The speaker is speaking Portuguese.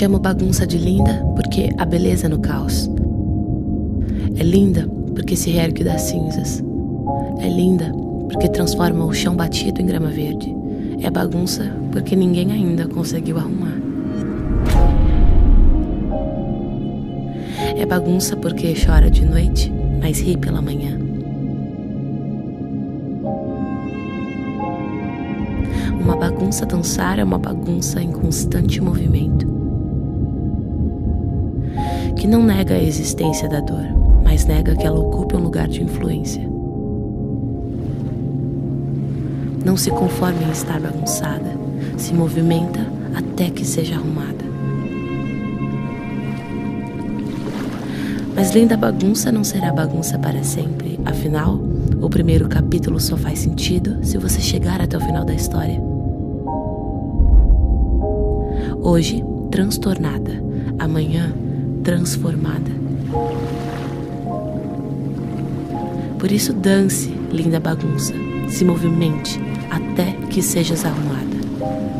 Chamo bagunça de linda porque há beleza no caos. É linda porque se reergue das cinzas. É linda porque transforma o chão batido em grama verde. É bagunça porque ninguém ainda conseguiu arrumar. É bagunça porque chora de noite, mas ri pela manhã. Uma bagunça dançar é uma bagunça em constante movimento. Que não nega a existência da dor, mas nega que ela ocupe um lugar de influência. Não se conforma em estar bagunçada, se movimenta até que seja arrumada. Mas linda bagunça não será bagunça para sempre, afinal, o primeiro capítulo só faz sentido se você chegar até o final da história. Hoje, transtornada, amanhã, transformada. Por isso, dance, linda bagunça, se movimente até que sejas arrumada.